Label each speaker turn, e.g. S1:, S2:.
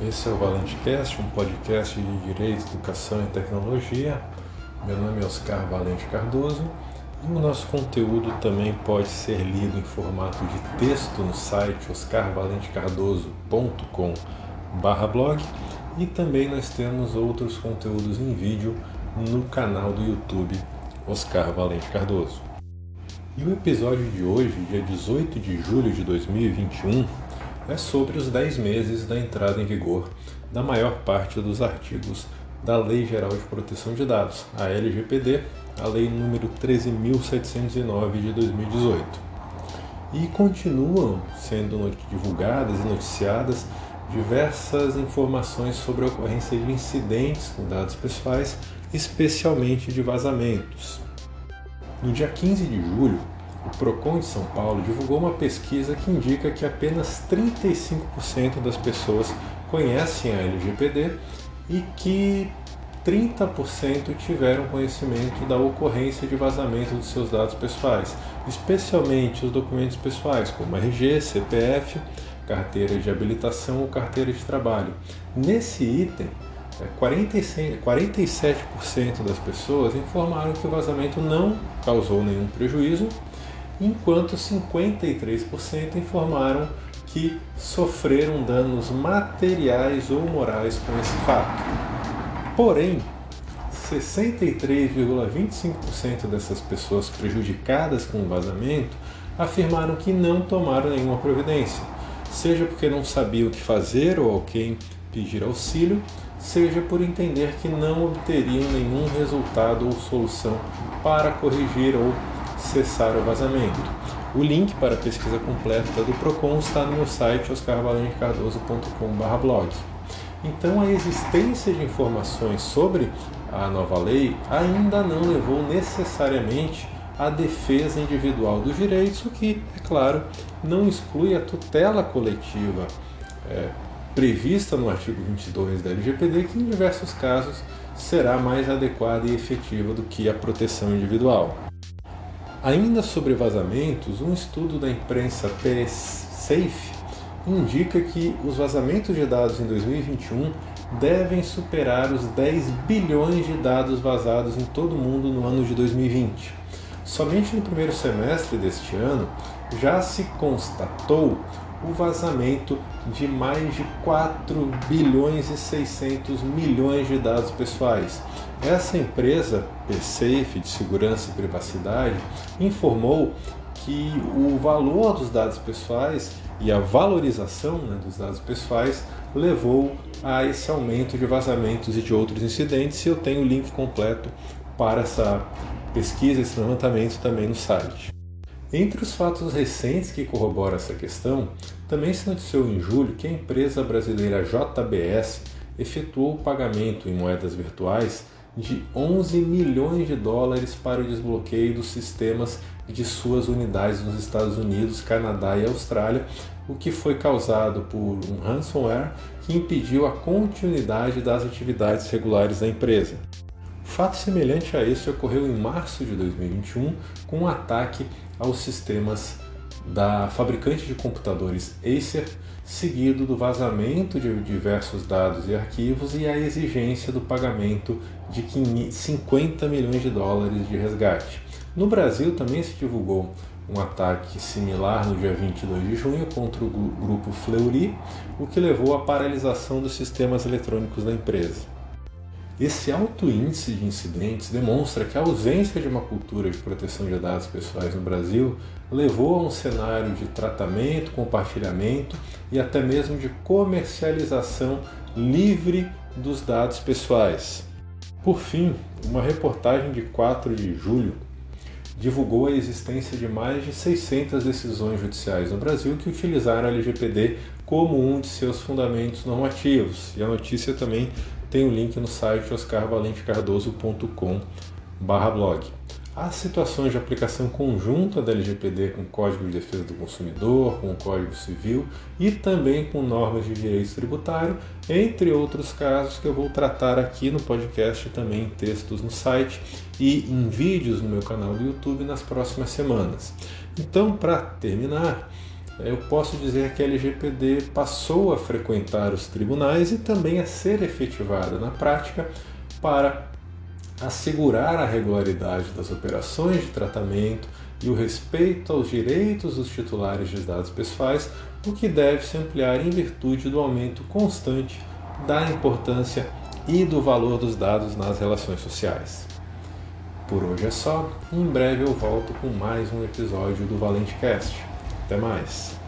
S1: Esse é o ValenteCast, um podcast de Direito, Educação e Tecnologia. Meu nome é Oscar Valente Cardoso e o nosso conteúdo também pode ser lido em formato de texto no site oscarvalentecardoso.com/blog e também nós temos outros conteúdos em vídeo no canal do YouTube Oscar Valente Cardoso. E o episódio de hoje, dia 18 de julho de 2021, é sobre os 10 meses da entrada em vigor da maior parte dos artigos da Lei Geral de Proteção de Dados, a LGPD, a Lei número 13.709 de 2018. E continuam sendo divulgadas e noticiadas diversas informações sobre a ocorrência de incidentes com dados pessoais, especialmente de vazamentos. No dia 15 de julho, o Procon de São Paulo divulgou uma pesquisa que indica que apenas 35% das pessoas conhecem a LGPD e que 30% tiveram conhecimento da ocorrência de vazamento dos seus dados pessoais, especialmente os documentos pessoais, como RG, CPF, carteira de habilitação ou carteira de trabalho. Nesse item, 47% das pessoas informaram que o vazamento não causou nenhum prejuízo enquanto 53% informaram que sofreram danos materiais ou morais com esse fato. Porém, 63,25% dessas pessoas prejudicadas com o vazamento afirmaram que não tomaram nenhuma providência, seja porque não sabiam o que fazer ou a quem pedir auxílio, seja por entender que não obteriam nenhum resultado ou solução para corrigir ou cessar o vazamento. O link para a pesquisa completa do PROCON está no meu site oscarvalentecardoso.com.br blog. Então, a existência de informações sobre a nova lei ainda não levou necessariamente à defesa individual dos direitos, o que, é claro, não exclui a tutela coletiva é, prevista no artigo 22 da LGPD, que em diversos casos será mais adequada e efetiva do que a proteção individual. Ainda sobre vazamentos, um estudo da imprensa PS-Safe indica que os vazamentos de dados em 2021 devem superar os 10 bilhões de dados vazados em todo o mundo no ano de 2020. Somente no primeiro semestre deste ano já se constatou o vazamento de mais de 4 bilhões e 600 milhões de dados pessoais, essa empresa, PSafe, de segurança e privacidade, informou que o valor dos dados pessoais e a valorização né, dos dados pessoais levou a esse aumento de vazamentos e de outros incidentes. E eu tenho o link completo para essa pesquisa, esse levantamento também no site. Entre os fatos recentes que corroboram essa questão, também se noticiou em julho que a empresa brasileira JBS efetuou o pagamento em moedas virtuais de 11 milhões de dólares para o desbloqueio dos sistemas de suas unidades nos Estados Unidos, Canadá e Austrália, o que foi causado por um ransomware que impediu a continuidade das atividades regulares da empresa. Fato semelhante a isso ocorreu em março de 2021 com um ataque aos sistemas da fabricante de computadores Acer, seguido do vazamento de diversos dados e arquivos e a exigência do pagamento de 50 milhões de dólares de resgate. No Brasil também se divulgou um ataque similar no dia 22 de junho contra o grupo Fleury, o que levou à paralisação dos sistemas eletrônicos da empresa. Esse alto índice de incidentes demonstra que a ausência de uma cultura de proteção de dados pessoais no Brasil levou a um cenário de tratamento, compartilhamento e até mesmo de comercialização livre dos dados pessoais. Por fim, uma reportagem de 4 de julho divulgou a existência de mais de 600 decisões judiciais no Brasil que utilizaram a LGPD como um de seus fundamentos normativos. E a notícia também tem o um link no site oscarvalentecardoso.com/blog. Há situações de aplicação conjunta da LGPD com o Código de Defesa do Consumidor, com o Código Civil e também com normas de direito tributário, entre outros casos que eu vou tratar aqui no podcast, também em textos no site e em vídeos no meu canal do YouTube nas próximas semanas. Então, para terminar, eu posso dizer que a LGPD passou a frequentar os tribunais e também a ser efetivada na prática para assegurar a regularidade das operações de tratamento e o respeito aos direitos dos titulares de dados pessoais, o que deve se ampliar em virtude do aumento constante da importância e do valor dos dados nas relações sociais. Por hoje é só, em breve eu volto com mais um episódio do Valente Cast. Até mais!